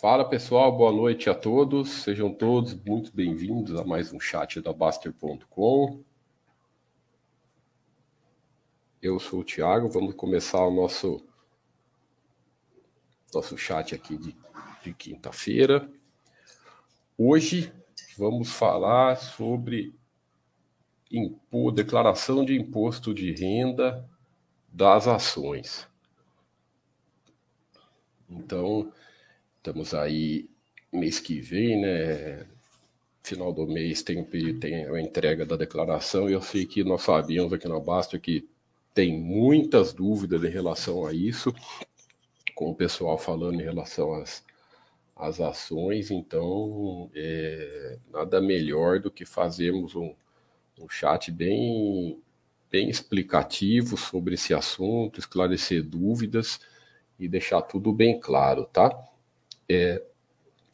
Fala pessoal, boa noite a todos. Sejam todos muito bem-vindos a mais um chat da Baster.com. Eu sou o Thiago, vamos começar o nosso nosso chat aqui de, de quinta-feira. Hoje vamos falar sobre impo, declaração de imposto de renda das ações. Então, estamos aí mês que vem, né? Final do mês tem, tem a entrega da declaração e eu sei que nós sabíamos aqui na Basta que tem muitas dúvidas em relação a isso, com o pessoal falando em relação às, às ações, então é, nada melhor do que fazermos um, um chat bem, bem explicativo sobre esse assunto, esclarecer dúvidas e deixar tudo bem claro, tá? É,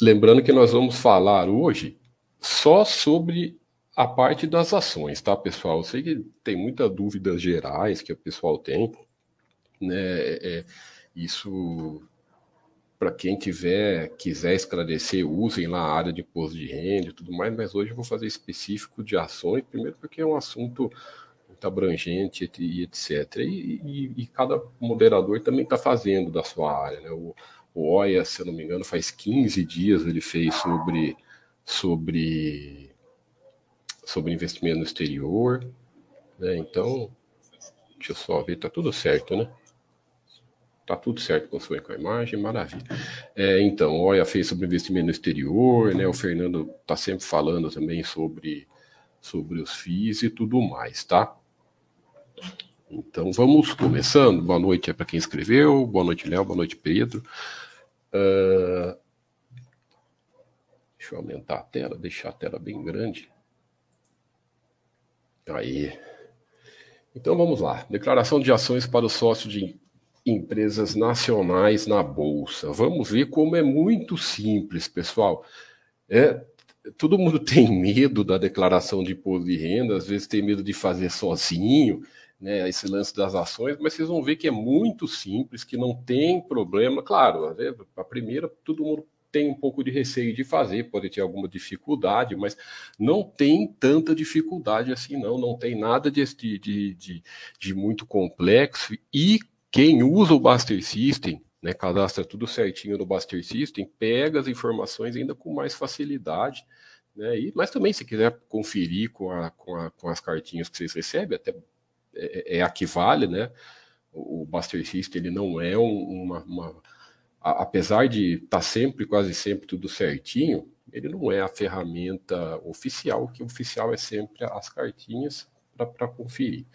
lembrando que nós vamos falar hoje só sobre a parte das ações, tá, pessoal? Eu sei que tem muitas dúvidas gerais que o pessoal tem, né? É, isso para quem tiver quiser esclarecer, usem lá a área de imposto de renda e tudo mais, mas hoje eu vou fazer específico de ações, primeiro porque é um assunto muito abrangente e etc. E, e, e cada moderador também está fazendo da sua área. Né? O, o OIA, se eu não me engano, faz 15 dias ele fez sobre, sobre, sobre investimento no exterior. Né? Então, deixa eu só ver, está tudo certo, né? Tá tudo certo com a imagem, maravilha. É, então, o OIA fez sobre investimento no exterior, né? O Fernando está sempre falando também sobre, sobre os FIIs e tudo mais, tá? Então vamos começando. Boa noite para quem escreveu, boa noite, Léo, boa noite, Pedro. Uh... Deixa eu aumentar a tela, deixar a tela bem grande. Aí. Então vamos lá. Declaração de ações para o sócio de empresas nacionais na Bolsa. Vamos ver como é muito simples, pessoal. É, todo mundo tem medo da declaração de imposto de renda, às vezes tem medo de fazer sozinho né, esse lance das ações, mas vocês vão ver que é muito simples, que não tem problema. Claro, a primeira, todo mundo tem um pouco de receio de fazer, pode ter alguma dificuldade, mas não tem tanta dificuldade assim, não. Não tem nada de, de, de, de muito complexo. E quem usa o Buster System, né, cadastra tudo certinho no Buster System, pega as informações ainda com mais facilidade. Né, e, mas também, se quiser conferir com, a, com, a, com as cartinhas que vocês recebem, até é, é a que vale, né? O, Buster System ele não é uma, uma a, apesar de estar tá sempre, quase sempre tudo certinho, ele não é a ferramenta oficial. Que oficial é sempre as cartinhas para conferir.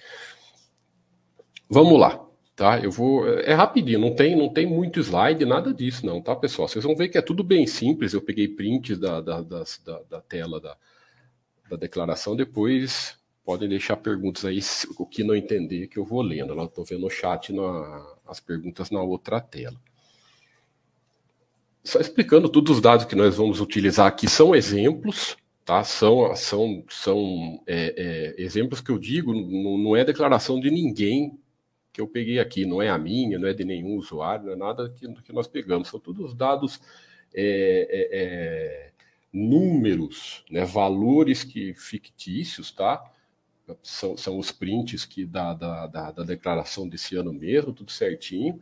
Vamos lá, tá? Eu vou. É rapidinho, não tem, não tem muito slide, nada disso, não, tá, pessoal? Vocês vão ver que é tudo bem simples. Eu peguei prints da, da, da, da tela da, da declaração, depois podem deixar perguntas aí, o que não entender, que eu vou lendo. Eu estou vendo o chat, na, as perguntas na outra tela. Só explicando todos os dados que nós vamos utilizar aqui são exemplos, tá? São, são, são é, é, exemplos que eu digo, não, não é declaração de ninguém que eu peguei aqui, não é a minha, não é de nenhum usuário, não é nada que, que nós pegamos, são todos os dados é, é, é números, né, valores que fictícios, tá? São, são os prints que da, da, da, da declaração desse ano mesmo, tudo certinho.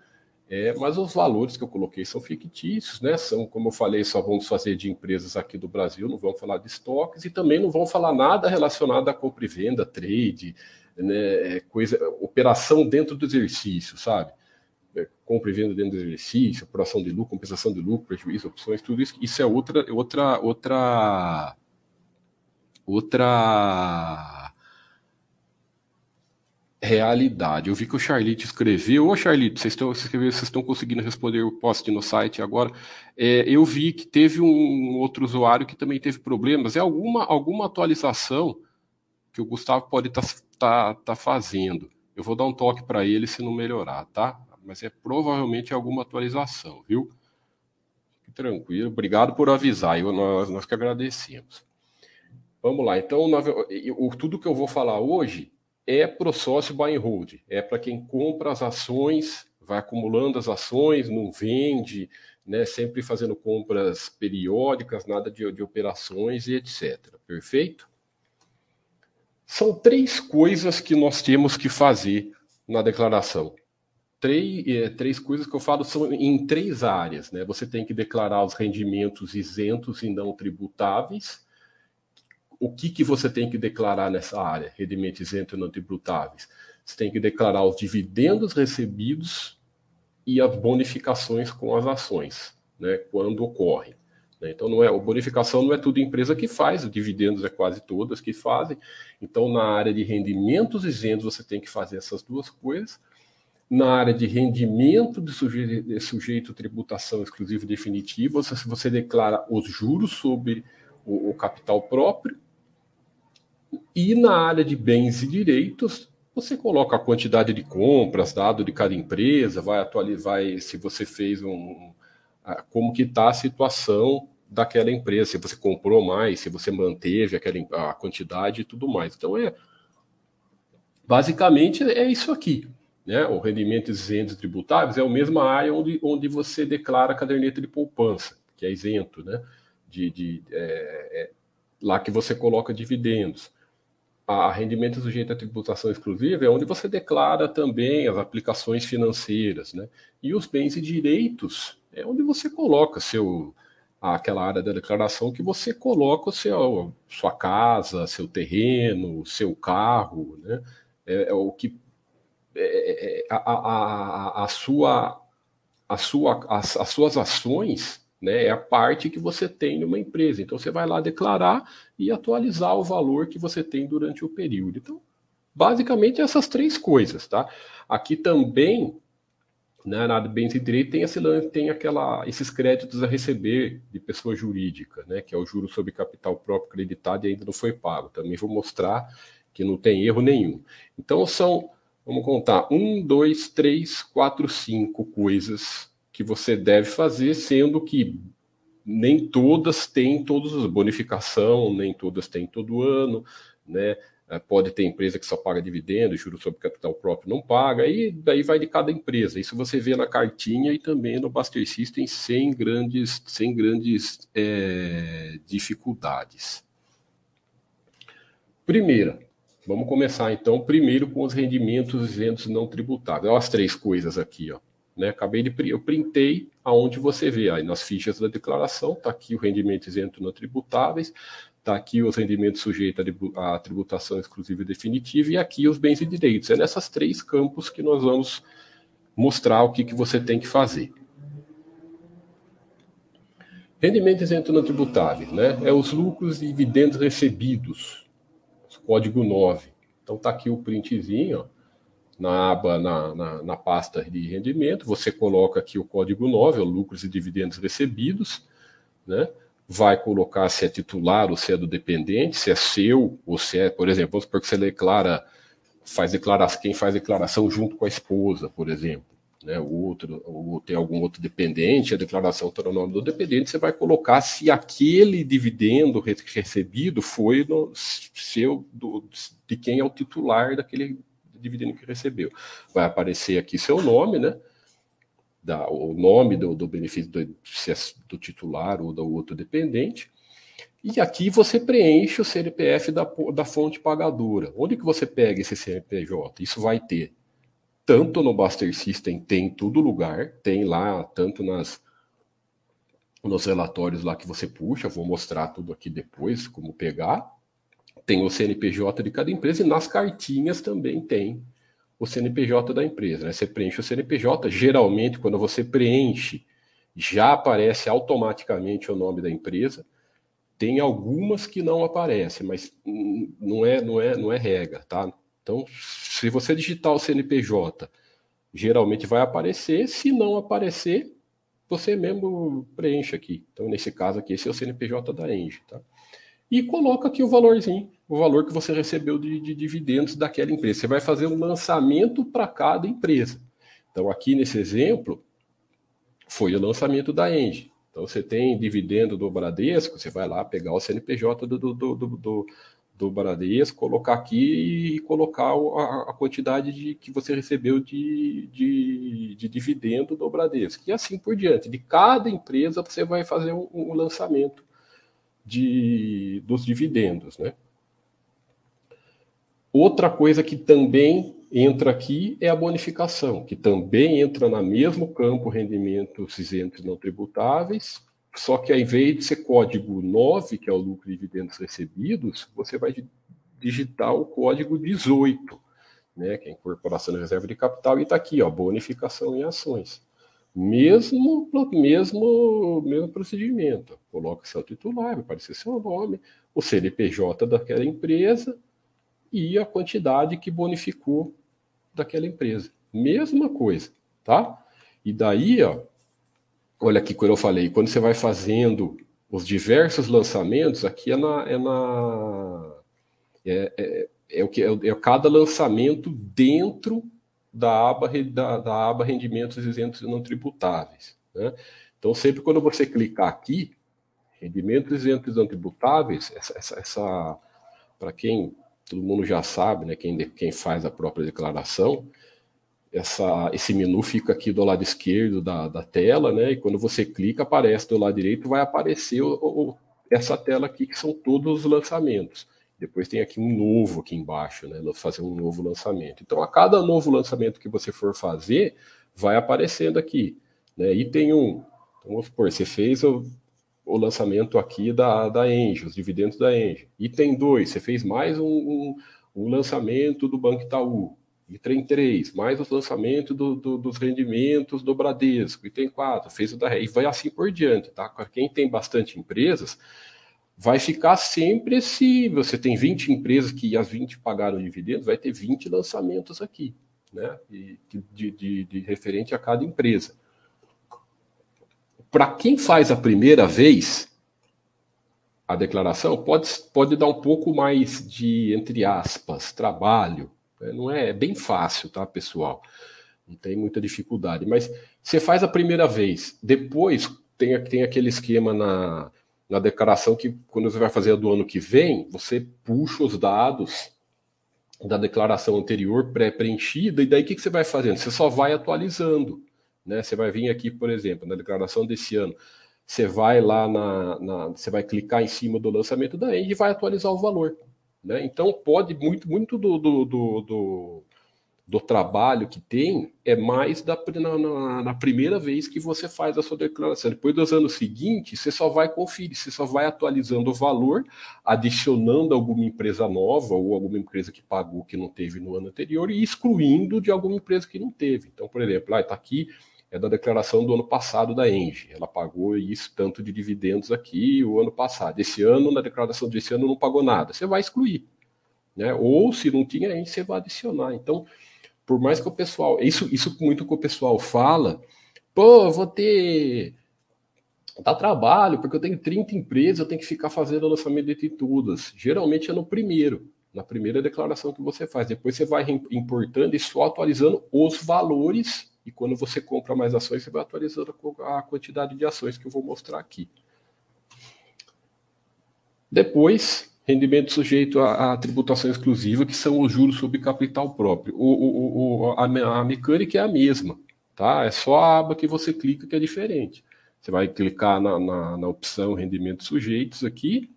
É, mas os valores que eu coloquei são fictícios, né? São, como eu falei, só vamos fazer de empresas aqui do Brasil, não vamos falar de estoques e também não vamos falar nada relacionado a compra e venda, trade, né? É, coisa, operação dentro do exercício, sabe? É, compra e venda dentro do exercício, apuração de lucro, compensação de lucro, prejuízo, opções, tudo isso. Isso é outra, outra, outra, outra realidade. Eu vi que o Charlite escreveu. Ô, Charlite, vocês estão, vocês estão conseguindo responder o post no site agora. É, eu vi que teve um outro usuário que também teve problemas. É alguma, alguma atualização que o Gustavo pode estar tá, tá, tá fazendo. Eu vou dar um toque para ele se não melhorar, tá? Mas é provavelmente alguma atualização, viu? Tranquilo. Obrigado por avisar. Eu, nós, nós que agradecemos. Vamos lá. Então, tudo que eu vou falar hoje é para o sócio buy and hold, é para quem compra as ações, vai acumulando as ações, não vende, né? Sempre fazendo compras periódicas, nada de, de operações e etc. Perfeito? São três coisas que nós temos que fazer na declaração. Três, é, três coisas que eu falo são em três áreas. Né? Você tem que declarar os rendimentos isentos e não tributáveis. O que, que você tem que declarar nessa área, rendimentos isentos e não tributáveis? Você tem que declarar os dividendos recebidos e as bonificações com as ações, né, quando ocorrem. Né? Então, não é, a bonificação não é tudo empresa que faz, os dividendos é quase todas que fazem. Então, na área de rendimentos isentos, você tem que fazer essas duas coisas. Na área de rendimento de sujeito, de sujeito tributação exclusiva definitiva, você, você declara os juros sobre o, o capital próprio. E na área de bens e direitos, você coloca a quantidade de compras, dado de cada empresa, vai atualizar se você fez um, como que está a situação daquela empresa, se você comprou mais, se você manteve aquela a quantidade e tudo mais. Então é basicamente é isso aqui. Né? O rendimento isento tributáveis é a mesma área onde, onde você declara a caderneta de poupança, que é isento, né? De, de é, é, lá que você coloca dividendos. A rendimento sujeito à tributação exclusiva é onde você declara também as aplicações financeiras, né? E os bens e direitos é onde você coloca seu aquela área da declaração que você coloca o seu sua casa, seu terreno, seu carro, né? É, é o que é, é a, a, a, sua a sua as, as suas ações né, é a parte que você tem numa empresa. Então você vai lá declarar e atualizar o valor que você tem durante o período. Então, basicamente essas três coisas, tá? Aqui também né, na bens e direito tem, esse, tem aquela, esses créditos a receber de pessoa jurídica, né, que é o juro sobre capital próprio creditado e ainda não foi pago. Também vou mostrar que não tem erro nenhum. Então são, vamos contar, um, dois, três, quatro, cinco coisas que você deve fazer, sendo que nem todas têm todos os bonificação, nem todas têm todo ano, né? É, pode ter empresa que só paga dividendo, juros sobre capital próprio não paga, e daí vai de cada empresa. Isso você vê na cartinha e também no Buster System sem grandes, sem grandes é, dificuldades. Primeira, vamos começar então primeiro com os rendimentos isentos não tributáveis. Olha as três coisas aqui, ó. Né? Acabei de eu printei aonde você vê aí nas fichas da declaração, está aqui o rendimento isento não tributáveis, Está aqui os rendimentos sujeitos à tributação exclusiva e definitiva, e aqui os bens e direitos. É nessas três campos que nós vamos mostrar o que, que você tem que fazer. Rendimento isento não tributável, né? É os lucros e dividendos recebidos, código 9. Então está aqui o printzinho, ó, na aba, na, na, na, pasta de rendimento, você coloca aqui o código 9, ó, lucros e dividendos recebidos, né? vai colocar se é titular ou se é do dependente, se é seu ou se é, por exemplo, vamos supor que você declara, faz declaração, quem faz declaração junto com a esposa, por exemplo, né? Outro, ou tem algum outro dependente, a declaração está no nome do dependente, você vai colocar se aquele dividendo recebido foi no seu, do, de quem é o titular daquele dividendo que recebeu. Vai aparecer aqui seu nome, né? da, o nome do, do benefício do, é do titular ou do outro dependente. E aqui você preenche o CNPF da, da fonte pagadora. Onde que você pega esse CNPJ? Isso vai ter tanto no Buster System, tem em todo lugar, tem lá, tanto nas nos relatórios lá que você puxa, vou mostrar tudo aqui depois, como pegar. Tem o CNPJ de cada empresa e nas cartinhas também tem o CNPJ da empresa. Né? Você preenche o CNPJ, geralmente, quando você preenche, já aparece automaticamente o nome da empresa. Tem algumas que não aparecem, mas não é, não é, não é regra, tá? Então, se você digitar o CNPJ, geralmente vai aparecer. Se não aparecer, você mesmo preenche aqui. Então, nesse caso aqui, esse é o CNPJ da Engie, tá? E coloca aqui o valorzinho o valor que você recebeu de, de dividendos daquela empresa. Você vai fazer um lançamento para cada empresa. Então, aqui nesse exemplo, foi o lançamento da Engie. Então, você tem dividendo do Bradesco, você vai lá pegar o CNPJ do, do, do, do, do Bradesco, colocar aqui e colocar a, a quantidade de, que você recebeu de, de, de, dividendo do Bradesco. E assim por diante. De cada empresa você vai fazer um, um lançamento de, dos dividendos. Né? Outra coisa que também entra aqui é a bonificação, que também entra no mesmo campo rendimentos isentos não tributáveis, só que ao invés de ser código 9, que é o lucro e dividendos recebidos, você vai digitar o código 18, né, que é a incorporação da reserva de capital, e está aqui, ó, bonificação em ações. Mesmo, mesmo, mesmo procedimento. Coloca seu titular, vai aparecer seu nome, o CNPJ daquela empresa e a quantidade que bonificou daquela empresa. Mesma coisa, tá? E daí, ó, olha aqui quando eu falei, quando você vai fazendo os diversos lançamentos, aqui é na. É, na, é, é, é o que é, é, cada lançamento dentro da aba, da, da aba rendimentos isentos e não tributáveis. Né? Então, sempre quando você clicar aqui, rendimentos isentos e não tributáveis, essa, essa, essa para quem todo mundo já sabe, né, quem, quem faz a própria declaração, essa, esse menu fica aqui do lado esquerdo da, da tela, né? E quando você clica, aparece do lado direito, vai aparecer o, o, essa tela aqui, que são todos os lançamentos. Depois tem aqui um novo aqui embaixo, né? Fazer um novo lançamento. Então, a cada novo lançamento que você for fazer, vai aparecendo aqui. Né? E tem um, então, vamos supor, você fez o, lançamento aqui da, da Engie, os dividendos da Engie. Item 2, você fez mais um, um, um lançamento do Banco Itaú Item 3, mais os lançamentos do, do, dos rendimentos do Bradesco. Item 4, fez o da E vai assim por diante, tá? Quem tem bastante empresas, vai ficar sempre se você tem 20 empresas que as 20 pagaram dividendos, vai ter 20 lançamentos aqui, né? E de, de, de referente a cada empresa. Para quem faz a primeira vez a declaração, pode, pode dar um pouco mais de, entre aspas, trabalho, é, não é, é bem fácil, tá, pessoal? Não tem muita dificuldade. Mas você faz a primeira vez, depois tem, tem aquele esquema na, na declaração que quando você vai fazer a do ano que vem, você puxa os dados da declaração anterior pré-preenchida, e daí o que, que você vai fazendo? Você só vai atualizando. Né? Você vai vir aqui, por exemplo, na declaração desse ano, você vai lá na, na você vai clicar em cima do lançamento da End e vai atualizar o valor. Né? Então, pode muito, muito do, do, do, do, do trabalho que tem é mais da, na, na, primeira vez que você faz a sua declaração. Depois dos anos seguintes, você só vai conferir, você só vai atualizando o valor, adicionando alguma empresa nova ou alguma empresa que pagou que não teve no ano anterior e excluindo de alguma empresa que não teve. Então, por exemplo, está aqui é da declaração do ano passado da Engie. Ela pagou isso tanto de dividendos aqui o ano passado. Esse ano, na declaração desse ano, não pagou nada. Você vai excluir. Né? Ou se não tinha Engie, você vai adicionar. Então, por mais que o pessoal. Isso, isso muito que o pessoal fala, pô, vou ter. Dá trabalho, porque eu tenho 30 empresas, eu tenho que ficar fazendo o lançamento de titudas. Geralmente é no primeiro, na primeira declaração que você faz. Depois você vai importando e só atualizando os valores e quando você compra mais ações, você vai atualizando a quantidade de ações que eu vou mostrar aqui. Depois, rendimento sujeito à, tributação exclusiva, que são os juros sobre capital próprio. O, o, o, a, a, mecânica é a mesma, tá? É só a aba que você clica que é diferente. Você vai clicar na, na, na opção rendimentos sujeitos aqui,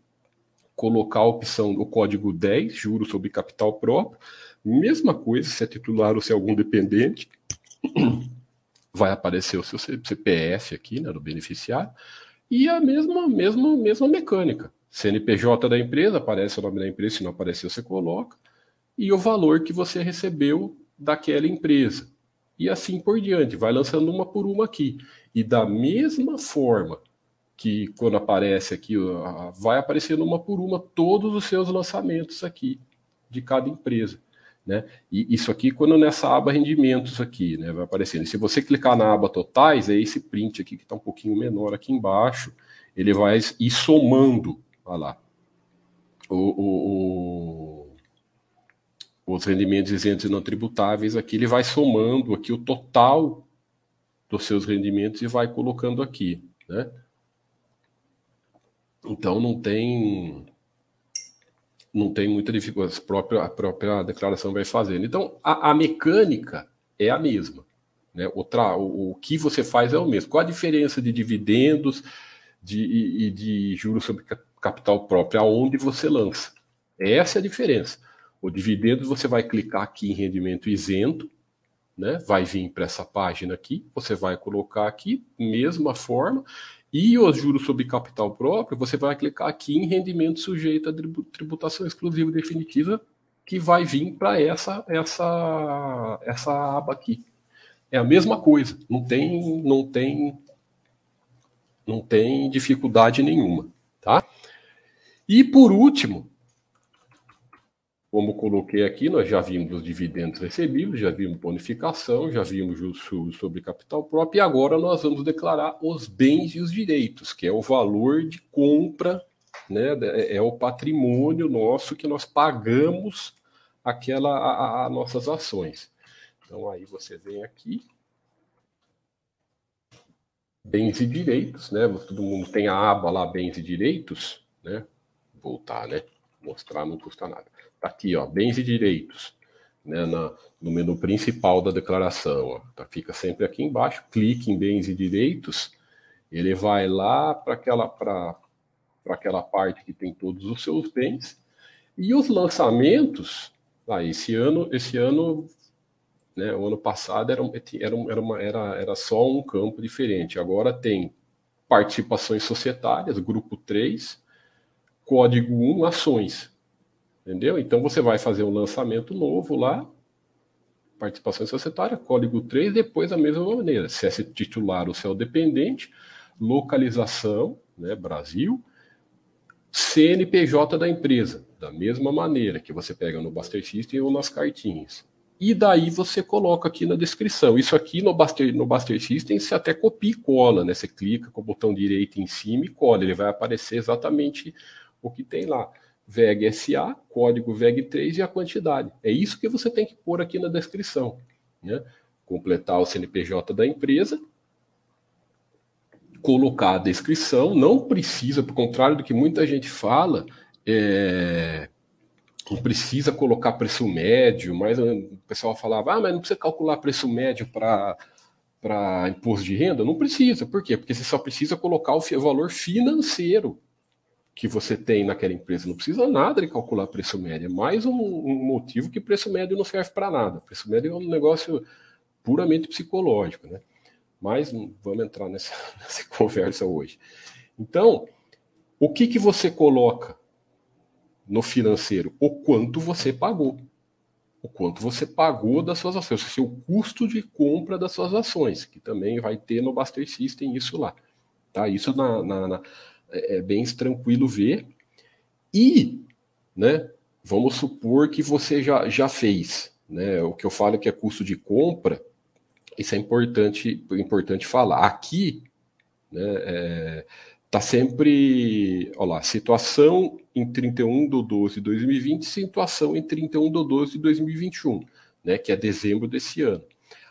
colocar a opção, o código 10, juros sobre capital próprio. Mesma coisa se é titular ou se é algum dependente vai aparecer o seu CPF aqui, né, do beneficiário, e a mesma, mesma, mesma mecânica. CNPJ da empresa, aparece o nome da empresa, se não aparecer você coloca, e o valor que você recebeu daquela empresa. E assim por diante, vai lançando uma por uma aqui. E da mesma forma que quando aparece aqui, vai aparecendo uma por uma todos os seus lançamentos aqui de cada empresa. Né? E isso aqui, quando nessa aba rendimentos aqui, né, vai aparecendo. Se você clicar na aba totais, é esse print aqui que está um pouquinho menor aqui embaixo, ele vai ir somando, olha lá, o, o, o, os rendimentos isentos e não tributáveis aqui, ele vai somando aqui o total dos seus rendimentos e vai colocando aqui, né? Então não tem não tem muita dificuldade, a própria, a própria declaração vai fazendo. Então, a, a mecânica é a mesma. Né? O, tra, o, o, que você faz é o mesmo. Qual a diferença de dividendos de, e, e de juros sobre capital próprio? Aonde você lança? Essa é a diferença. O dividendo você vai clicar aqui em rendimento isento, né? vai vir para essa página aqui, você vai colocar aqui, mesma forma, e os juros sobre capital próprio, você vai clicar aqui em rendimento sujeito à tributação exclusiva definitiva, que vai vir para essa, essa, essa aba aqui. É a mesma coisa, não tem, não tem, não tem dificuldade nenhuma, tá? E por último, como coloquei aqui, nós já vimos os dividendos recebidos, já vimos bonificação, já vimos juros sobre capital próprio, e agora nós vamos declarar os bens e os direitos, que é o valor de compra, né, é, é o patrimônio nosso que nós pagamos aquela a, a nossas ações. Então aí você vem aqui, bens e direitos, né? Todo mundo tem a aba lá bens e direitos, né? Voltar, né? Mostrar não custa nada. Tá aqui, ó, bens e direitos, né, na, no menu principal da declaração. Ó, tá, fica sempre aqui embaixo, clique em bens e direitos, ele vai lá para aquela, aquela parte que tem todos os seus bens. E os lançamentos, ah, esse ano, esse ano, né, o ano passado era, era, era, uma, era, era só um campo diferente. Agora tem participações societárias, grupo 3, código 1, ações. Entendeu? Então você vai fazer um lançamento novo lá, participação societária, código 3, depois da mesma maneira. Se é titular ou se é dependente, localização, né, Brasil, CNPJ da empresa, da mesma maneira que você pega no Buster System ou nas cartinhas. E daí você coloca aqui na descrição. Isso aqui no Buster, no Buster System você até copia e cola, né? Você clica com o botão direito em cima e cola. Ele vai aparecer exatamente o que tem lá. VEG SA, código VEG3 e a quantidade. É isso que você tem que pôr aqui na descrição. Né? Completar o CNPJ da empresa, colocar a descrição, não precisa, por contrário do que muita gente fala, é, não precisa colocar preço médio, mas o pessoal falava, ah, mas não precisa calcular preço médio para para imposto de renda? Não precisa. Por quê? Porque você só precisa colocar o valor financeiro que você tem naquela empresa. Não precisa nada de calcular preço médio. É mais um, um motivo que preço médio não serve para nada. Preço médio é um negócio puramente psicológico, né? Mas vamos entrar nessa, nessa conversa hoje. Então, o que, que você coloca no financeiro? O quanto você pagou. O quanto você pagou das suas ações, o seu custo de compra das suas ações, que também vai ter no Buster System isso lá. Tá? Isso na, na, na é, é bem tranquilo ver. E, né, vamos supor que você já, já fez, né, o que eu falo que é custo de compra, isso é importante, importante falar. Aqui, né, é, tá sempre, olha lá, situação em 31 de 12 de 2020, situação em 31 de 12 de 2021, né, que é dezembro desse ano.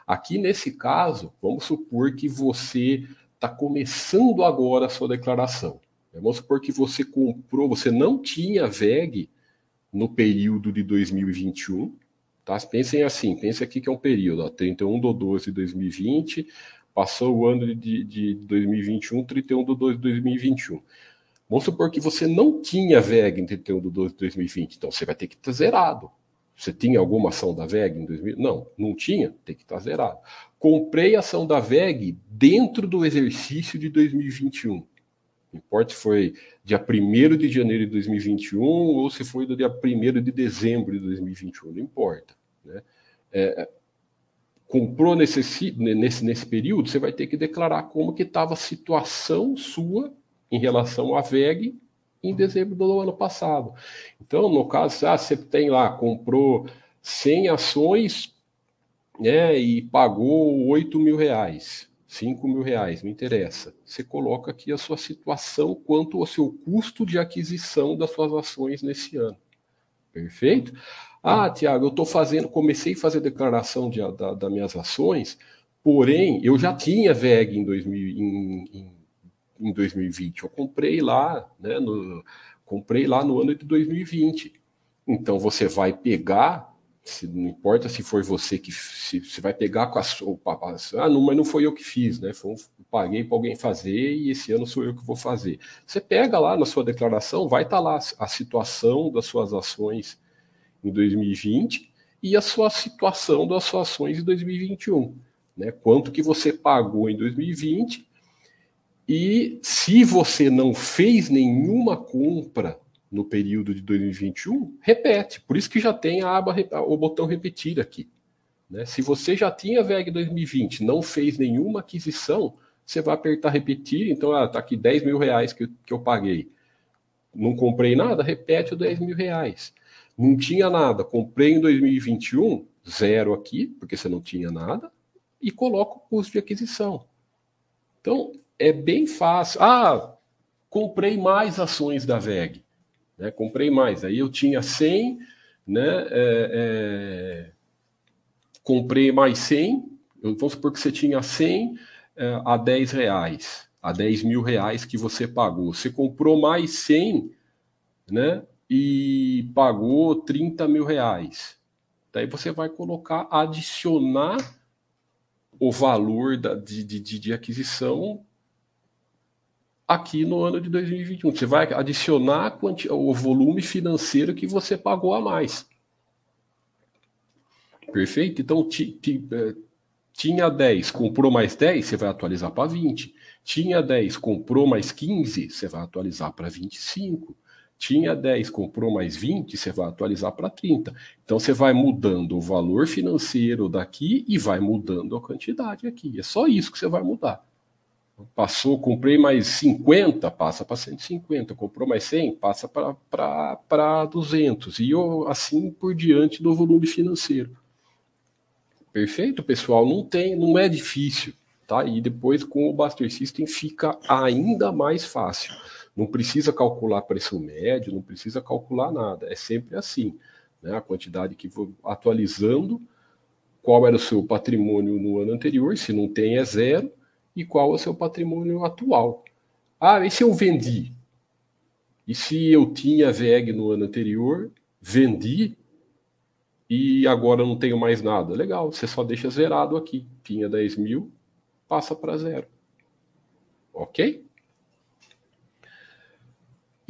Aqui nesse caso, vamos supor que você está começando agora a sua declaração. Vamos supor que você comprou, você não tinha VEG no período de 2021, tá? Pensem assim, pense aqui que é um período, ó, 31 de 12 de 2020, passou o ano de, de 2021, 31 de 12 de 2021. Vamos supor que você não tinha VEG em 31 de 12 de 2020, então você vai ter que estar zerado. Você tinha alguma ação da VEG em 2020? Não, não tinha, tem que estar zerado. Comprei ação da VEG dentro do exercício de 2021. Importa se foi dia 1 de janeiro de 2021 ou se foi do dia 1 de dezembro de 2021, não importa. Né? É, comprou nesse, nesse, nesse período, você vai ter que declarar como que estava a situação sua em relação à VEG em dezembro do ano passado. Então, no caso, ah, você tem lá, comprou 100 ações né, e pagou 8 mil reais. 5 mil reais, não interessa. Você coloca aqui a sua situação quanto ao seu custo de aquisição das suas ações nesse ano. Perfeito? Ah, Tiago, eu estou fazendo, comecei a fazer declaração de, da, das minhas ações, porém, eu já tinha VEG em, 2000, em, em, em 2020. Eu comprei lá, né, no, comprei lá no ano de 2020. Então você vai pegar, se, não importa se foi você que se, você vai pegar com a sua. Ah, não, mas não foi eu que fiz, né? Foi um, paguei para alguém fazer e esse ano sou eu que vou fazer. Você pega lá na sua declaração, vai estar tá lá a situação das suas ações em 2020 e a sua situação das suas ações em 2021. Né? Quanto que você pagou em 2020 e se você não fez nenhuma compra no período de 2021, repete. Por isso que já tem a aba, o botão repetir aqui. Né? Se você já tinha VEG 2020, não fez nenhuma aquisição, você vai apertar repetir. Então, ah, tá aqui 10 mil reais que, que eu paguei. Não comprei nada, repete o 10 mil reais. Não tinha nada, comprei em 2021, zero aqui, porque você não tinha nada, e coloca o custo de aquisição. Então, é bem fácil. Ah, comprei mais ações da VEG. Né? Comprei mais. Aí eu tinha 100, né? É, é... comprei mais 100. Vamos supor que você tinha 100 é, a 10 reais, a 10 mil reais que você pagou. Você comprou mais 100, né? E pagou 30 mil reais. Daí você vai colocar, adicionar o valor da, de, de, de aquisição aqui no ano de 2021. Você vai adicionar o volume financeiro que você pagou a mais. Perfeito? Então, é, tinha 10, comprou mais 10, você vai atualizar para 20. Tinha 10, comprou mais 15, você vai atualizar para 25. Tinha 10, comprou mais 20, você vai atualizar para 30. Então você vai mudando o valor financeiro daqui e vai mudando a quantidade aqui. É só isso que você vai mudar. Passou, comprei mais 50, passa para 150. Comprou mais 100, passa para 200. E eu, assim por diante do volume financeiro. Perfeito, pessoal? Não tem, não é difícil. Tá? E depois com o Buster System fica ainda mais fácil. Não precisa calcular preço médio, não precisa calcular nada. É sempre assim. Né? A quantidade que vou atualizando, qual era o seu patrimônio no ano anterior, se não tem é zero, e qual é o seu patrimônio atual. Ah, e se eu vendi? E se eu tinha VEG no ano anterior, vendi e agora não tenho mais nada? Legal, você só deixa zerado aqui. Tinha 10 mil, passa para zero. Ok?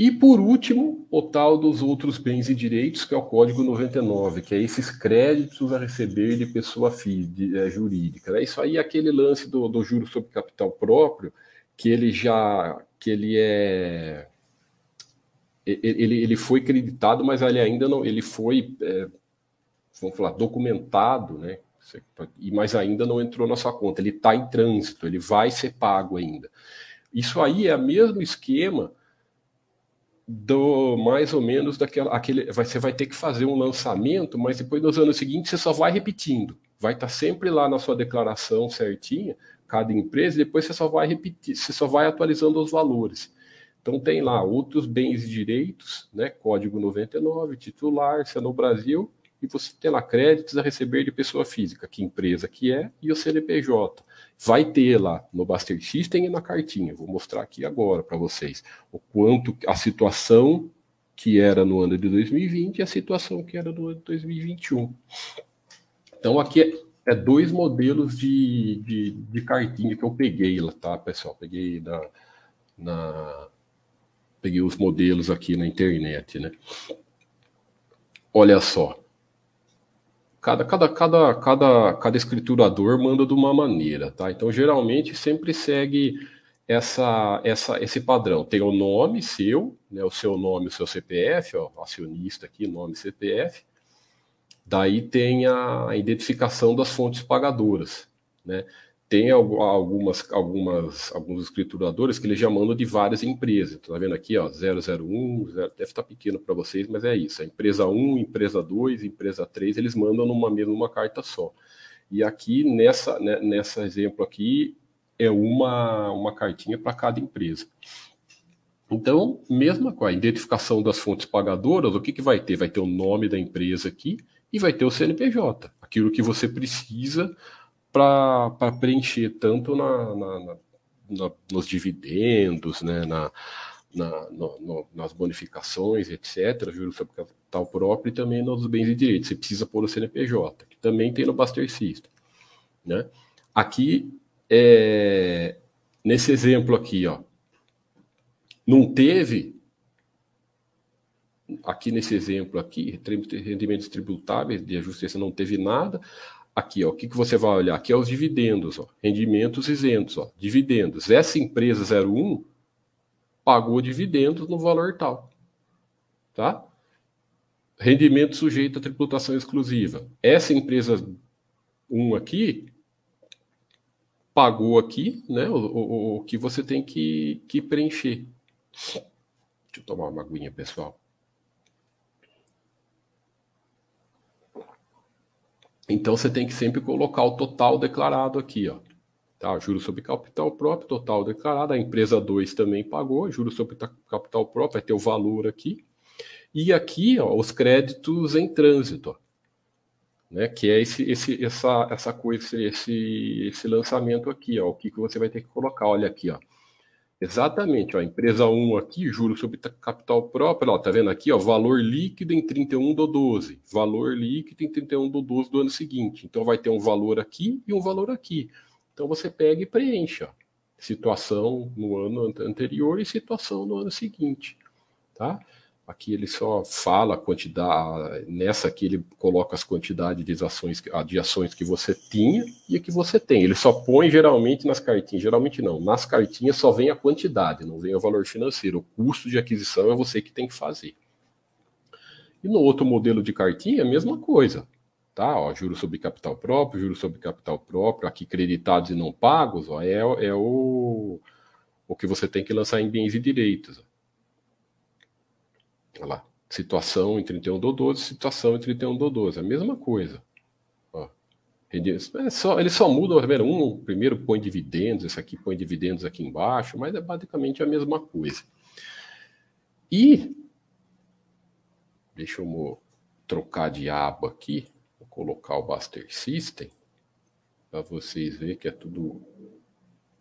E por último, o tal dos outros bens e direitos, que é o Código 99, que é esses créditos a receber de pessoa física, é, jurídica. Né? Isso aí é aquele lance do, do juro sobre capital próprio, que ele já que ele é ele, ele foi creditado, mas ele ainda não ele foi é, vamos falar documentado, né? Mas ainda não entrou na sua conta. Ele está em trânsito, ele vai ser pago ainda. Isso aí é o mesmo esquema do mais ou menos daquela aquele você vai ter que fazer um lançamento, mas depois nos anos seguintes você só vai repetindo. Vai estar tá sempre lá na sua declaração certinha, cada empresa, e depois você só vai repetir, você só vai atualizando os valores. Então tem lá outros bens e direitos, né, código 99, titular, se é no Brasil, e você tem lá créditos a receber de pessoa física, que empresa que é, e o CNPJ. Vai ter lá no Buster System e na cartinha. Vou mostrar aqui agora para vocês o quanto a situação que era no ano de 2020 e a situação que era no ano de 2021. Então aqui é, é dois modelos de, de, de, cartinha que eu peguei lá, tá, pessoal? Peguei na, na peguei os modelos aqui na internet, né? Olha só, cada, cada, cada, cada, cada escriturador manda de uma maneira, tá? Então, geralmente, sempre segue essa, essa, esse padrão. Tem o nome seu, né, o seu nome, o seu CPF, ó, acionista aqui, nome CPF. Daí tem a identificação das fontes pagadoras, né? Tem algumas, algumas, alguns escrituradores que eles já mandam de várias empresas. Tá vendo aqui, ó, 001, deve estar pequeno para vocês, mas é isso. A empresa 1, empresa 2, empresa 3, eles mandam numa mesma carta só. E aqui, nessa, né, nessa exemplo aqui, é uma, uma cartinha para cada empresa. Então, mesma coisa, a identificação das fontes pagadoras, o que, que vai ter? Vai ter o nome da empresa aqui e vai ter o CNPJ, aquilo que você precisa para preencher tanto na, na, na, nos dividendos, né, na, no, no, nas bonificações, etc., juros sobre capital próprio e também nos bens e direitos. Você precisa pôr o CNPJ, que também tem no Buster System. Né? Aqui, é, nesse exemplo aqui, ó, não teve, aqui nesse exemplo aqui, rendimentos tributáveis de ajuste não teve nada. Aqui, ó, o que, que você vai olhar? Aqui é os dividendos, ó, rendimentos isentos, ó, dividendos. Essa empresa 01 pagou dividendos no valor tal. Tá? Rendimento sujeito a tributação exclusiva. Essa empresa 1 aqui pagou aqui né, o, o, o que você tem que, que preencher. Deixa eu tomar uma aguinha, pessoal. Então você tem que sempre colocar o total declarado aqui, ó. Tá, juros sobre capital próprio, total declarado. A empresa 2 também pagou, juros sobre capital próprio, vai ter o valor aqui. E aqui, ó, os créditos em trânsito, ó, né, que é esse, esse, essa, essa coisa, esse, esse lançamento aqui, ó, o que, que você vai ter que colocar. Olha aqui, ó. Exatamente, ó, empresa 1 aqui, juros sobre capital próprio, ó, tá vendo aqui, ó, valor líquido em 31 do 12, valor líquido em 31 do 12 do ano seguinte. Então vai ter um valor aqui e um valor aqui. Então você pega e preenche, ó, situação no ano anterior e situação no ano seguinte, tá? Aqui ele só fala a quantidade, nessa aqui ele coloca as quantidades de ações, de ações que você tinha e a que você tem. Ele só põe geralmente nas cartinhas, geralmente não, nas cartinhas só vem a quantidade, não vem o valor financeiro. O custo de aquisição é você que tem que fazer. E no outro modelo de cartinha, a mesma coisa. Tá? Ó, juros sobre capital próprio, juros sobre capital próprio, aqui creditados e não pagos, ó, é, é o, o que você tem que lançar em bens e direitos. Lá. Situação em 31 do 12, situação em 31 do 12. A mesma coisa. Ó. É só, eles só mudam, tá um primeiro põe dividendos, esse aqui põe dividendos aqui embaixo, mas é basicamente a mesma coisa. E deixa eu trocar de aba aqui, vou colocar o Buster System para vocês verem que é tudo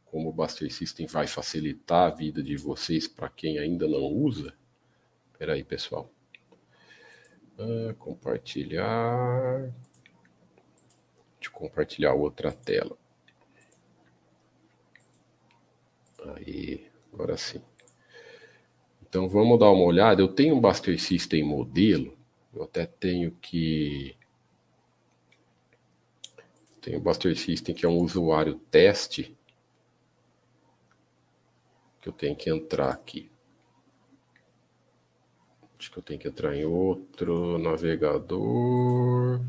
como o Buster System vai facilitar a vida de vocês para quem ainda não usa. Espera aí, pessoal. Ah, compartilhar. Deixa eu compartilhar outra tela. Aí, agora sim. Então vamos dar uma olhada. Eu tenho um Buster System modelo. Eu até tenho que. Tenho o Buster System que é um usuário teste. Que eu tenho que entrar aqui. Acho que eu tenho que entrar em outro navegador.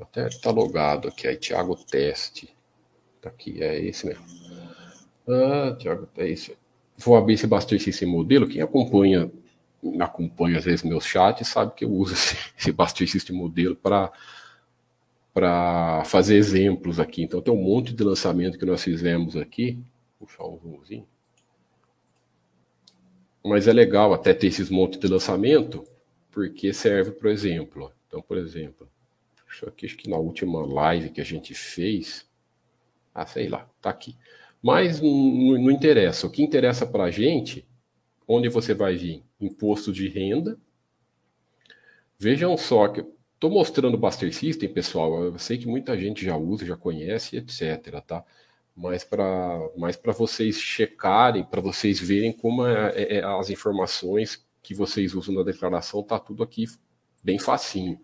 Até está logado aqui, aí Thiago Teste. Tá aqui, é esse mesmo. Ah, Thiago, é isso. Vou abrir esse bastante esse modelo. Quem acompanha, acompanha às vezes meus chats, sabe que eu uso esse, esse esse modelo para para fazer exemplos aqui. Então tem um monte de lançamento que nós fizemos aqui. Puxar um zoomzinho. Mas é legal até ter esses montes de lançamento, porque serve, por exemplo. Então, por exemplo, isso aqui acho que na última live que a gente fez. Ah, sei lá, tá aqui. Mas não, não interessa. O que interessa para a gente, onde você vai vir? Imposto de renda. Vejam só que estou mostrando o Buster System, pessoal. Eu sei que muita gente já usa, já conhece, etc. Tá? Mas para mais para vocês checarem, para vocês verem como é, é, é, as informações que vocês usam na declaração, tá tudo aqui bem facinho.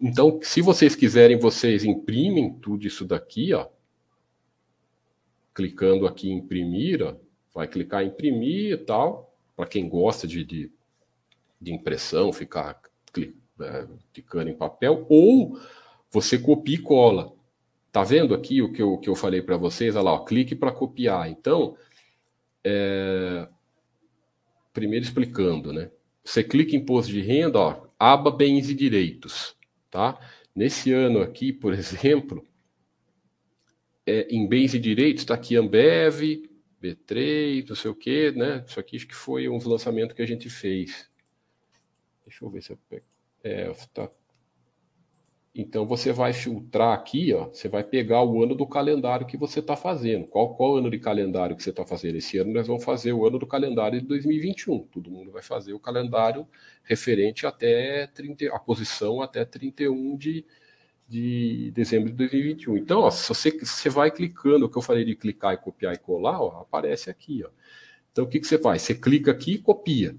Então, se vocês quiserem, vocês imprimem tudo isso daqui, ó. Clicando aqui em imprimir, ó, vai clicar em imprimir e tal. Para quem gosta de, de, de impressão, ficar é, clicando em papel, ou você copia e cola. Tá vendo aqui o que eu, que eu falei para vocês? Olha lá, ó, clique para copiar. Então, é... primeiro explicando, né? Você clica em imposto de renda, ó, aba bens e direitos, tá? Nesse ano aqui, por exemplo, é, em bens e direitos está aqui Ambev, B3, não sei o que, né? Isso aqui acho que foi uns lançamentos que a gente fez. Deixa eu ver se eu pego. É, tá Então você vai filtrar aqui, ó, você vai pegar o ano do calendário que você está fazendo. Qual, qual ano de calendário que você está fazendo? Esse ano nós vamos fazer o ano do calendário de 2021. Todo mundo vai fazer o calendário referente até 30, a posição até 31 de, de dezembro de 2021. Então, ó, se você, você vai clicando, o que eu falei de clicar e copiar e colar, ó, aparece aqui. Ó. Então, o que, que você faz? Você clica aqui e copia.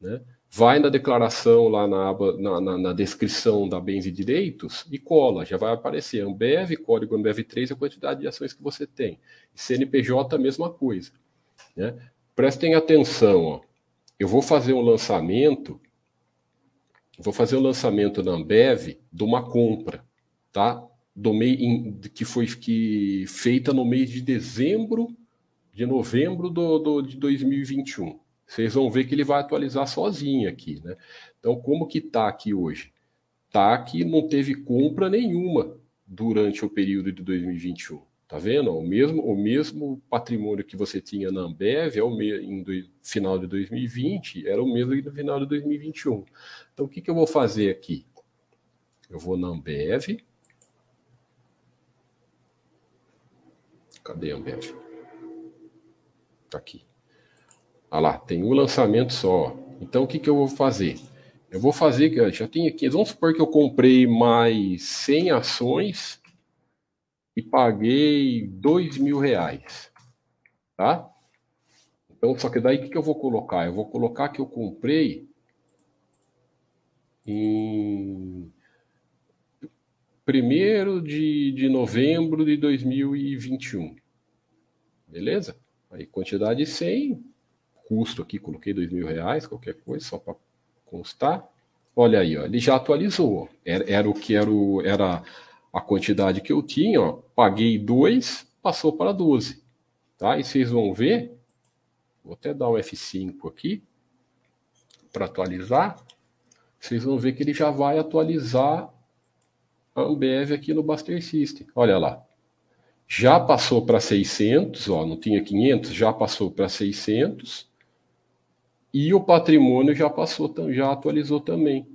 Né? Vai na declaração lá na, aba, na, na, na, descrição da bens e direitos e cola, já vai aparecer Ambev, código Ambev 3, a quantidade de ações que você tem. CNPJ, a mesma coisa. Né? Prestem atenção, ó. eu vou fazer um lançamento, vou fazer um lançamento na Ambev de uma compra, tá? Do mês que foi que feita no mês de dezembro, de novembro do, do de 2021. Vocês vão ver que ele vai atualizar sozinho aqui, né? Então, como que está aqui hoje? Está que não teve compra nenhuma durante o período de 2021. Tá vendo? O mesmo, o mesmo patrimônio que você tinha na Ambev é o em do, final de 2020 era o mesmo no final de 2021. Então, o que, que eu vou fazer aqui? Eu vou na Ambev. Cadê a Ambev? Tá aqui. Olha lá, tem um lançamento só. Então o que, que eu vou fazer? Eu vou fazer, já tenho aqui, vamos supor que eu comprei mais 100 ações e paguei 2 mil reais, tá? Então, só que daí o que, que eu vou colocar? Eu vou colocar que eu comprei em 1 de, de novembro de 2021. Beleza? Aí, quantidade 100, custo aqui, coloquei dois mil reais, qualquer coisa, só para constar. Olha aí, ó, ele já atualizou. Era, era o que era, o, era a quantidade que eu tinha, ó, paguei dois, passou para 12. Tá? E vocês vão ver, vou até dar um F5 aqui, para atualizar. Vocês vão ver que ele já vai atualizar a Ambev aqui no Buster System. Olha lá. Já passou para 600, ó, não tinha 500, já passou para 600. E o patrimônio já passou, já atualizou também.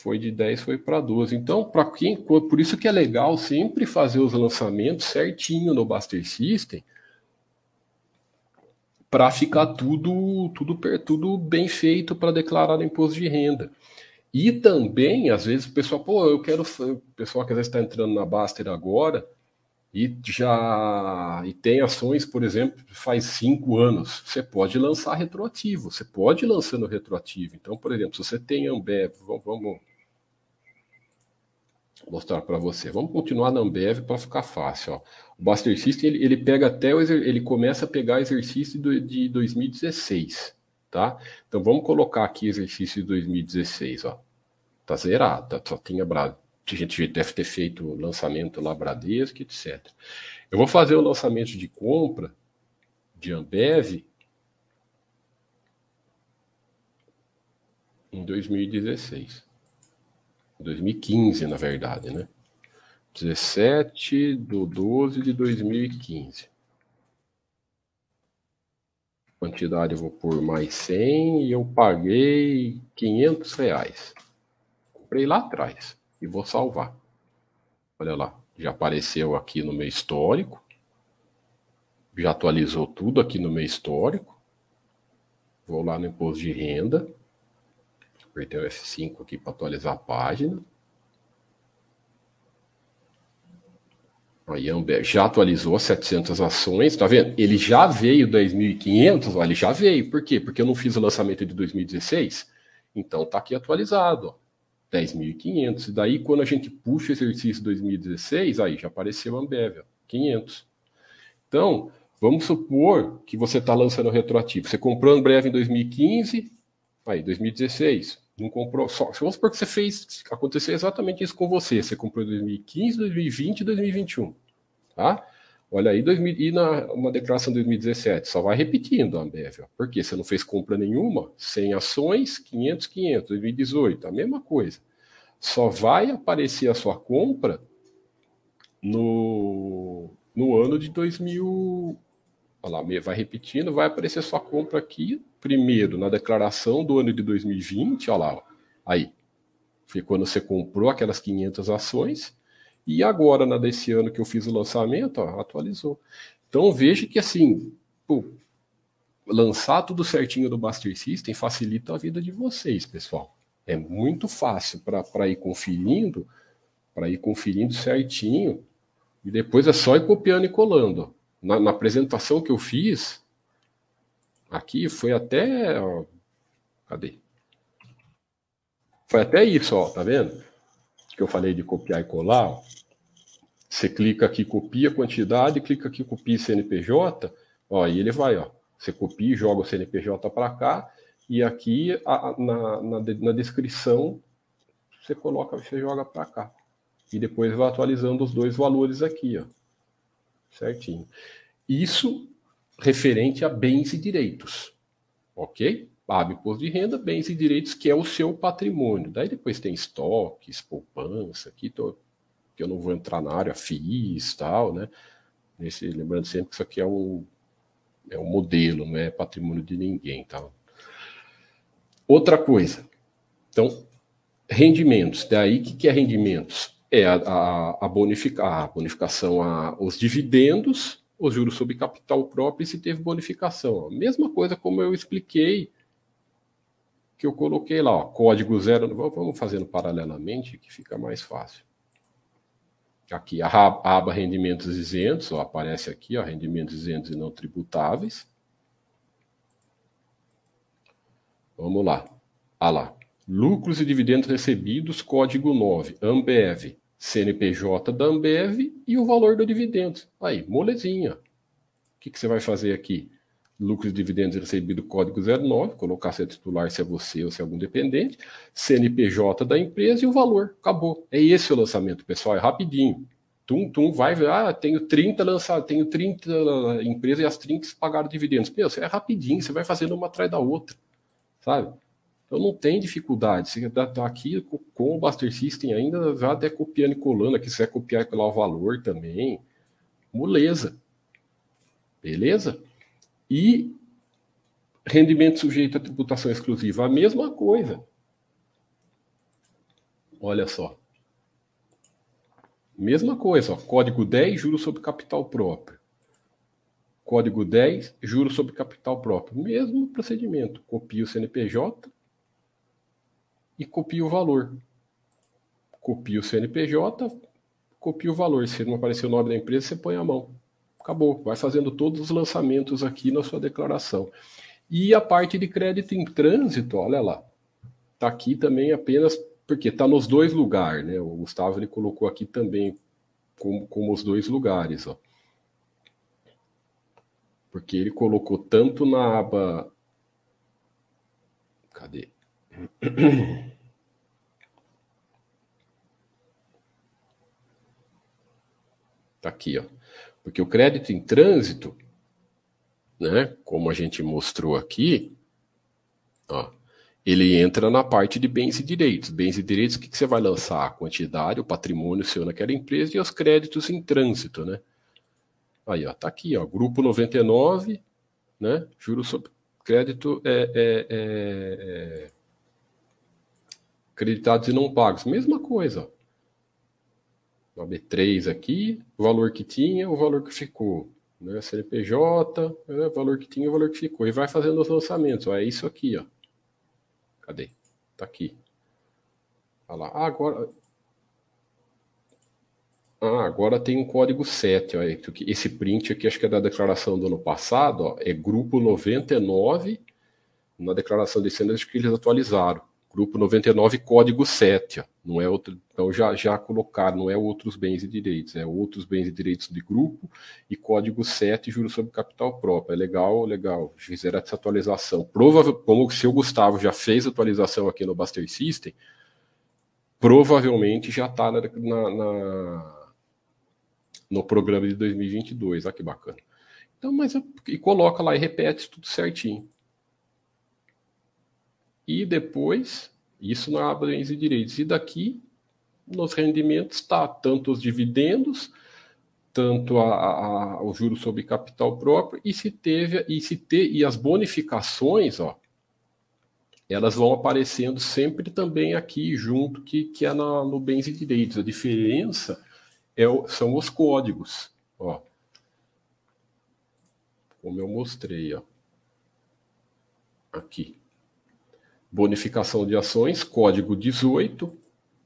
Foi de 10, foi para 12. Então, para quem, por isso que é legal sempre fazer os lançamentos certinho no Buster System, para ficar tudo, tudo, tudo bem feito para declarar imposto de renda. E também, às vezes, o pessoal, pô, eu quero. O pessoal que às vezes está entrando na Baster agora, e já e tem ações, por exemplo, faz cinco anos, você pode lançar retroativo, você pode ir lançando retroativo. Então, por exemplo, se você tem Ambev, vamos, vamos mostrar para você. Vamos continuar na Ambev para ficar fácil. Ó. O Buster System ele, ele pega até o ele começa a pegar exercício do, de 2016, tá? Então vamos colocar aqui exercício de 2016, ó. Tá zerado, tá? só tinha a gente deve ter feito o lançamento lá Bradesco, etc. Eu vou fazer o lançamento de compra de Ambev em 2016. 2015, na verdade, né? 17 do 12 de 2015. Quantidade eu vou pôr mais 100 e eu paguei 500 reais. Comprei lá atrás e vou salvar. Olha lá, já apareceu aqui no meu histórico. Já atualizou tudo aqui no meu histórico. Vou lá no imposto de renda. Apertei o F5 aqui para atualizar a página. Aí já atualizou 700 ações, tá vendo? Ele já veio 2.500, olha, ele já veio. Por quê? Porque eu não fiz o lançamento de 2016. Então tá aqui atualizado, ó. 10.500. E daí, quando a gente puxa o exercício 2016, aí já apareceu a Ambev, 500. Então, vamos supor que você está lançando retroativo. Você comprou a Ambev em 2015, aí 2016, não comprou. Só, vamos supor que você fez, aconteceu exatamente isso com você. Você comprou em 2015, 2020 e 2021. Tá? Olha aí, 2000, e na uma declaração de 2017, só vai repetindo a Ambev. Ó. Por quê? Você não fez compra nenhuma, 100 ações, 500, 500, 2018, a mesma coisa. Só vai aparecer a sua compra no, no ano de 2000. Olha lá, vai repetindo, vai aparecer a sua compra aqui, primeiro na declaração do ano de 2020, olha lá, ó. aí. Foi quando você comprou aquelas 500 ações e agora, na desse ano que eu fiz o lançamento, ó, atualizou. Então veja que assim, pô, lançar tudo certinho do Buster System facilita a vida de vocês, pessoal. É muito fácil para ir conferindo, para ir conferindo certinho, e depois é só ir copiando e colando. Na, na apresentação que eu fiz, aqui foi até. Ó, cadê? Foi até isso, ó, tá vendo? Que eu falei de copiar e colar. Ó. Você clica aqui, copia a quantidade, clica aqui, copia CNPJ, ó, e ele vai, ó. Você copia e joga o CNPJ para cá, e aqui a, na, na, na, descrição você coloca, você joga para cá. E depois vai atualizando os dois valores aqui, ó. Certinho. Isso referente a bens e direitos. Ok? Paga imposto de renda, bens e direitos, que é o seu patrimônio. Daí depois tem estoques, poupança, aqui tô, que eu não vou entrar na área FIIs tal, né? Nesse, lembrando sempre que isso aqui é um, é um modelo, não é patrimônio de ninguém, tá? Outra coisa. Então, rendimentos. Daí, o que, que é rendimentos? É a, a, a, bonifica, a bonificação, a, os dividendos, os juros sobre capital próprio e se teve bonificação. Mesma coisa como eu expliquei, que eu coloquei lá, ó, código zero. Vamos fazendo paralelamente, que fica mais fácil. Aqui, a aba rendimentos isentos, ó, aparece aqui, ó, rendimentos isentos e não tributáveis. Vamos lá. Ah lá. Lucros e dividendos recebidos, código 9, Ambev, CNPJ da Ambev e o valor do dividendo. Aí, molezinha. O que, que você vai fazer aqui? Lucros e dividendos recebidos, código 09, colocar se é titular, se é você ou se é algum dependente, CNPJ da empresa e o valor. Acabou. É esse o lançamento, pessoal, é rapidinho. Tum, tum, vai ah, tenho 30 lançados, tenho 30 empresas e as 30 pagaram dividendos. Meu, é rapidinho, você vai fazendo uma atrás da outra sabe? Então não tem dificuldade. Você está tá aqui com o Buster System ainda, já até copiando e colando aqui, você vai copiar colar o valor também. Moleza. Beleza? E rendimento sujeito a tributação exclusiva, a mesma coisa. Olha só. Mesma coisa, ó, código 10, juros sobre capital próprio. Código 10, juros sobre capital próprio. Mesmo procedimento. Copia o CNPJ e copia o valor. Copia o CNPJ, copia o valor. Se não aparecer o nome da empresa, você põe a mão. Acabou. Vai fazendo todos os lançamentos aqui na sua declaração. E a parte de crédito em trânsito, olha lá. Está aqui também apenas porque está nos dois lugares, né? O Gustavo ele colocou aqui também como, como os dois lugares, ó porque ele colocou tanto na aba. Cadê? Tá aqui, ó. Porque o crédito em trânsito, né, como a gente mostrou aqui, ó, ele entra na parte de bens e direitos. Bens e direitos, o que, que você vai lançar? A quantidade, o patrimônio seu naquela empresa e os créditos em trânsito, né? Aí, ó, tá aqui, ó, grupo 99, né? Juros sobre crédito é, é, é, é, acreditados e não pagos. Mesma coisa. Ó. B3 aqui, o valor que tinha, o valor que ficou. Né? CNPJ, né? o valor que tinha, o valor que ficou. E vai fazendo os lançamentos. Ó, é isso aqui, ó. Cadê? Tá aqui. Olha lá. Ah, agora, ah, agora tem um código 7. Ó, esse print aqui, acho que é da declaração do ano passado, ó, é grupo 99. Na declaração desse ano, acho que eles atualizaram. Grupo 99, código 7. Ó, não é outro, então já, já colocaram, não é outros bens e direitos, é outros bens e direitos de grupo e código 7, juros sobre capital próprio. É legal, legal. Fizeram essa atualização. Provável, como o seu Gustavo já fez atualização aqui no Buster System, provavelmente já está na, na, no programa de 2022. Olha que bacana. Então, mas e coloca lá e repete tudo certinho. E depois, isso na aba bens e direitos. E daqui, nos rendimentos, está tanto os dividendos, tanto a, a, o juro sobre capital próprio, e se teve, e se ter, e as bonificações, ó, elas vão aparecendo sempre também aqui junto, que, que é na, no bens e direitos. A diferença é, são os códigos. Ó. Como eu mostrei, ó. aqui. Bonificação de ações, código 18.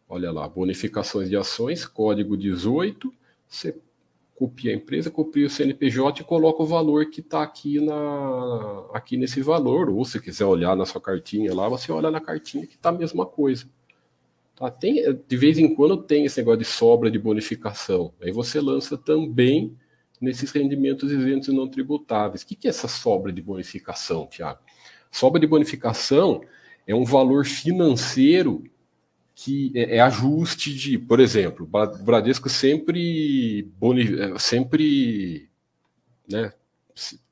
Olha lá, bonificações de ações, código 18. Você copia a empresa, copia o CNPJ e coloca o valor que está aqui, na, aqui nesse valor. Ou se quiser olhar na sua cartinha lá, você olha na cartinha que está a mesma coisa. Tá? Tem, de vez em quando tem esse negócio de sobra de bonificação. Aí você lança também nesses rendimentos isentos e não tributáveis. O que, que é essa sobra de bonificação, Tiago? Sobra de bonificação é um valor financeiro que é, é, ajuste de, por exemplo, o Bradesco sempre, é, sempre né,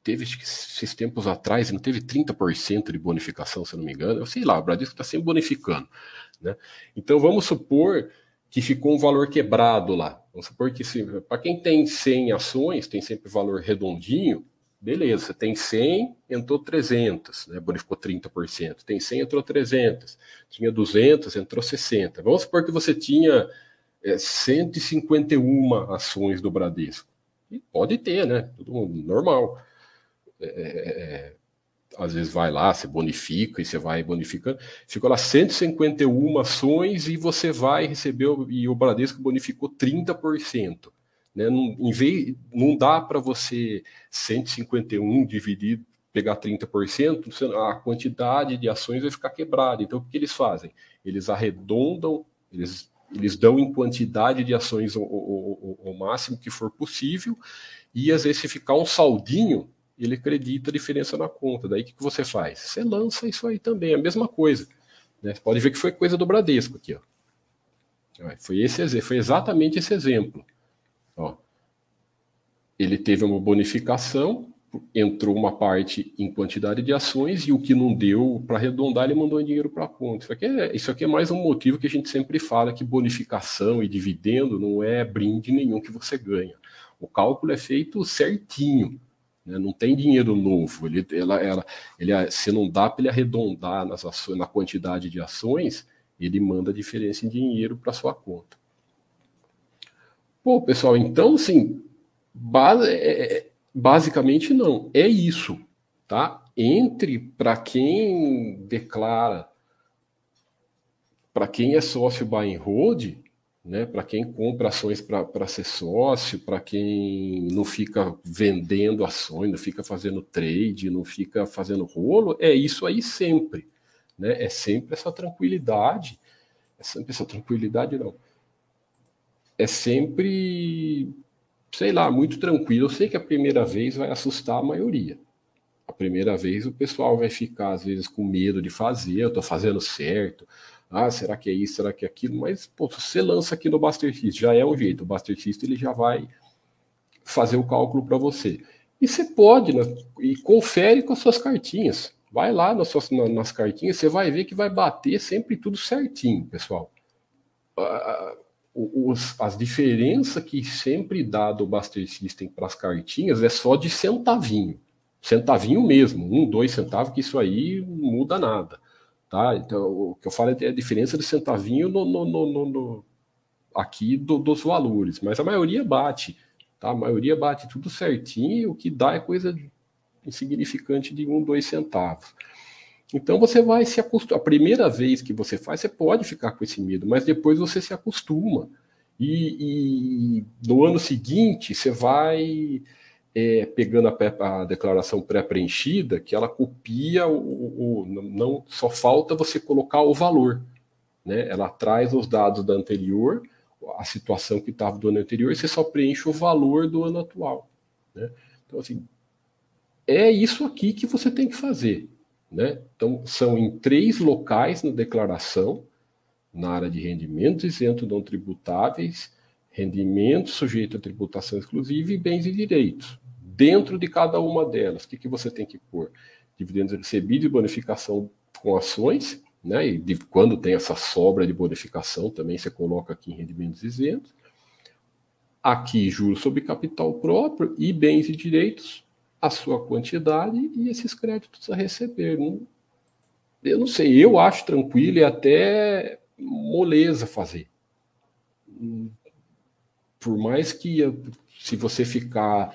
teve esses tempos atrás, não teve 30% de bonificação, se não me engano, eu sei lá, o Bradesco está sempre bonificando. Né? Então vamos supor que ficou um valor quebrado lá. Vamos supor que para quem tem 100 ações, tem sempre valor redondinho, Beleza, você tem 100, entrou 300, né? bonificou 30%. Tem 100, entrou 300. Tinha 200, entrou 60. Vamos supor que você tinha é, 151 ações do Bradesco. E pode ter, né? Tudo normal. É, é, é, às vezes vai lá, você bonifica e você vai bonificando. Ficou lá 151 ações e você vai receber, e o Bradesco bonificou 30%. Né? Não, em vez, não dá para você 151 dividir, pegar 30%, a quantidade de ações vai ficar quebrada. Então, o que eles fazem? Eles arredondam, eles, eles dão em quantidade de ações o, o, o, o máximo que for possível, e às vezes se ficar um saldinho, ele acredita a diferença na conta. Daí o que, que você faz? Você lança isso aí também, a mesma coisa. Né? Você pode ver que foi coisa do Bradesco aqui. Ó. Foi, esse, foi exatamente esse exemplo. Ó, ele teve uma bonificação, entrou uma parte em quantidade de ações e o que não deu para arredondar, ele mandou dinheiro para a conta. Isso aqui, é, isso aqui é mais um motivo que a gente sempre fala que bonificação e dividendo não é brinde nenhum que você ganha. O cálculo é feito certinho. Né? Não tem dinheiro novo. Ele, ela, ela, ele, se não dá para ele arredondar nas ações, na quantidade de ações, ele manda a diferença em dinheiro para sua conta. Pô, pessoal, então, assim, base, é, é, basicamente não. É isso, tá? Entre para quem declara, para quem é sócio buy and hold, né? Para quem compra ações para ser sócio, para quem não fica vendendo ações, não fica fazendo trade, não fica fazendo rolo, é isso aí sempre, né? É sempre essa tranquilidade, é sempre essa tranquilidade não é sempre, sei lá, muito tranquilo. Eu sei que a primeira vez vai assustar a maioria. A primeira vez o pessoal vai ficar, às vezes, com medo de fazer, eu estou fazendo certo. Ah, será que é isso, será que é aquilo? Mas, pô, você lança aqui no Buster X, já é um jeito. O Buster X ele já vai fazer o cálculo para você. E você pode, né, e confere com as suas cartinhas. Vai lá nas, suas, nas cartinhas, você vai ver que vai bater sempre tudo certinho, pessoal. Uh, os, as diferenças que sempre dá do Buster System para as cartinhas é só de centavinho. Centavinho mesmo, um, dois centavos, que isso aí não muda nada. Tá? Então, o que eu falo é a diferença de centavinho no, no, no, no aqui do, dos valores, mas a maioria bate. Tá? A maioria bate tudo certinho e o que dá é coisa insignificante de um, dois centavos. Então você vai se acostumar. A primeira vez que você faz, você pode ficar com esse medo, mas depois você se acostuma. E, e no ano seguinte, você vai é, pegando a, a declaração pré-preenchida, que ela copia o, o, Não só falta você colocar o valor. Né? Ela traz os dados da anterior, a situação que estava do ano anterior, e você só preenche o valor do ano atual. Né? Então, assim, é isso aqui que você tem que fazer. Né? Então, são em três locais na declaração, na área de rendimentos isentos não tributáveis, rendimentos sujeitos a tributação exclusiva e bens e direitos. Dentro de cada uma delas, o que, que você tem que pôr? Dividendos recebidos e bonificação com ações, né? e de, quando tem essa sobra de bonificação, também você coloca aqui em rendimentos isentos. Aqui, juros sobre capital próprio e bens e direitos, a sua quantidade e esses créditos a receber. Eu não sei, eu acho tranquilo e até moleza fazer. Por mais que se você ficar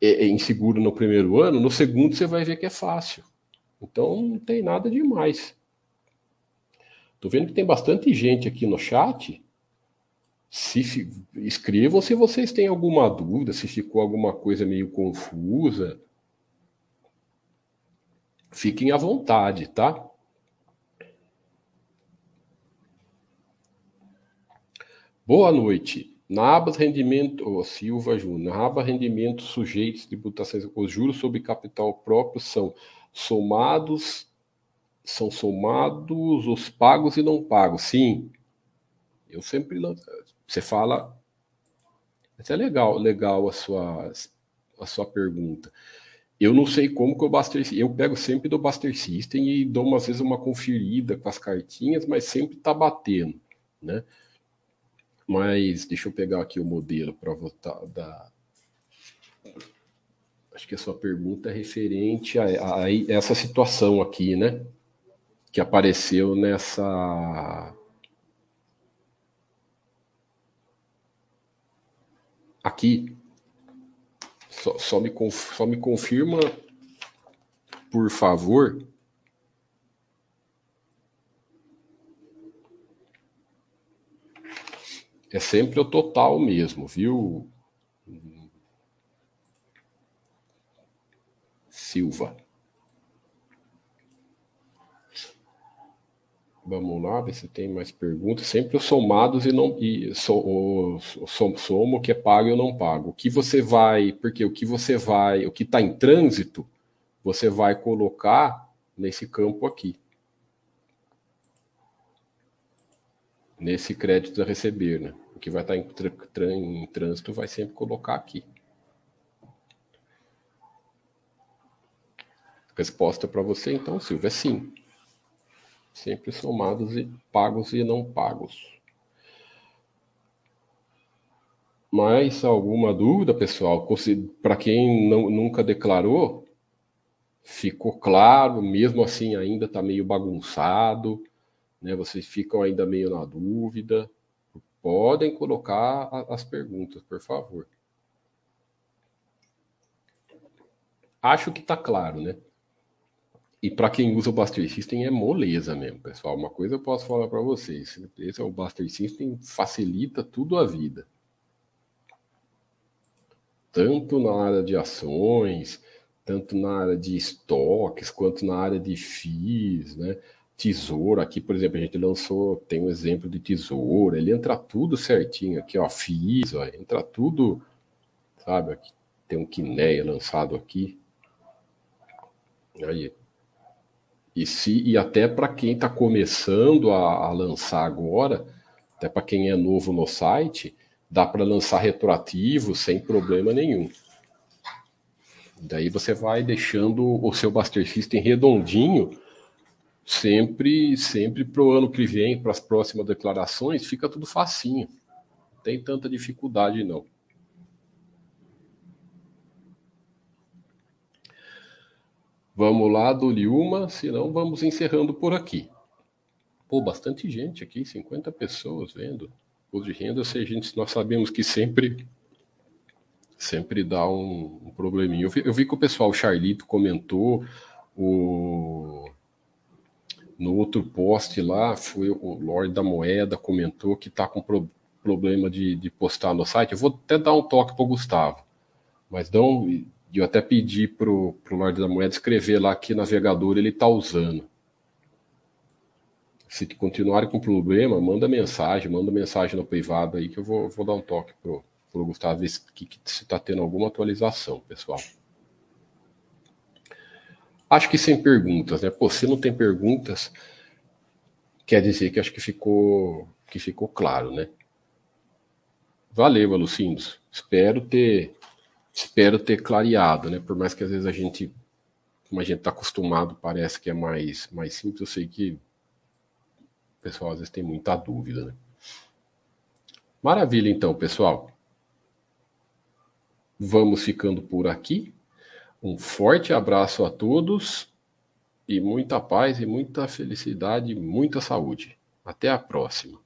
é, é, inseguro no primeiro ano, no segundo você vai ver que é fácil. Então não tem nada demais. Tô vendo que tem bastante gente aqui no chat. Se escrevam se vocês têm alguma dúvida, se ficou alguma coisa meio confusa. Fiquem à vontade, tá? Boa noite. Na aba rendimento, oh, Silva Júnior, na aba rendimento sujeitos tributações, os juros sobre capital próprio são somados, são somados os pagos e não pagos. Sim. Eu sempre você fala, isso é legal, legal a sua a sua pergunta. Eu não sei como que o Buster eu pego sempre do Buster System e dou umas vezes uma conferida com as cartinhas, mas sempre tá batendo, né? Mas deixa eu pegar aqui o modelo para votar da. Acho que a sua pergunta é referente a, a, a essa situação aqui, né? Que apareceu nessa. Aqui. Só, só, me, só me confirma, por favor, é sempre o total mesmo, viu? Silva. Vamos lá, ver se tem mais perguntas. Sempre os somados e não e so, o, o somo que é pago e não pago. O que você vai, porque o que você vai, o que está em trânsito, você vai colocar nesse campo aqui. Nesse crédito a receber, né? que vai estar em, em trânsito vai sempre colocar aqui. Resposta para você, então, Silvia, é sim. Sempre somados e pagos e não pagos. Mais alguma dúvida, pessoal? Para quem não, nunca declarou, ficou claro, mesmo assim ainda está meio bagunçado, né? Vocês ficam ainda meio na dúvida. Podem colocar as perguntas, por favor. Acho que está claro, né? E para quem usa o Buster System é moleza mesmo, pessoal. Uma coisa eu posso falar para vocês: esse é o Buster System facilita tudo a vida. Tanto na área de ações, tanto na área de estoques, quanto na área de FIIs, né? tesouro aqui, por exemplo, a gente lançou, tem um exemplo de tesouro, ele entra tudo certinho aqui, ó, FIIs, ó, entra tudo, sabe, aqui, tem um Quineia lançado aqui. Aí, e, se, e até para quem está começando a, a, lançar agora, até para quem é novo no site, dá para lançar retroativo sem problema nenhum. Daí você vai deixando o seu Buster System redondinho sempre, sempre para o ano que vem, para as próximas declarações, fica tudo facinho. Não tem tanta dificuldade, não. Vamos lá, dou-lhe uma, senão vamos encerrando por aqui. Pô, bastante gente aqui, 50 pessoas vendo. O de renda, se a gente, nós sabemos que sempre sempre dá um, um probleminha. Eu vi, eu vi que o pessoal, o Charlito comentou, o no outro post lá, foi o Lorde da Moeda comentou que está com pro, problema de, de postar no site. Eu vou até dar um toque para o Gustavo. Mas não, eu até pedi para o Lorde da Moeda escrever lá que navegador ele está usando. Se continuarem com problema, manda mensagem, manda mensagem no privado aí que eu vou, vou dar um toque para o Gustavo ver se está tendo alguma atualização, pessoal. Acho que sem perguntas, né? Pô, se não tem perguntas, quer dizer que acho que ficou, que ficou claro, né? Valeu, Alucindos. Espero ter, espero ter clareado, né? Por mais que às vezes a gente, como a gente está acostumado, parece que é mais, mais simples. Eu sei que o pessoal às vezes tem muita dúvida, né? Maravilha, então, pessoal. Vamos ficando por aqui. Um forte abraço a todos e muita paz e muita felicidade, muita saúde. Até a próxima.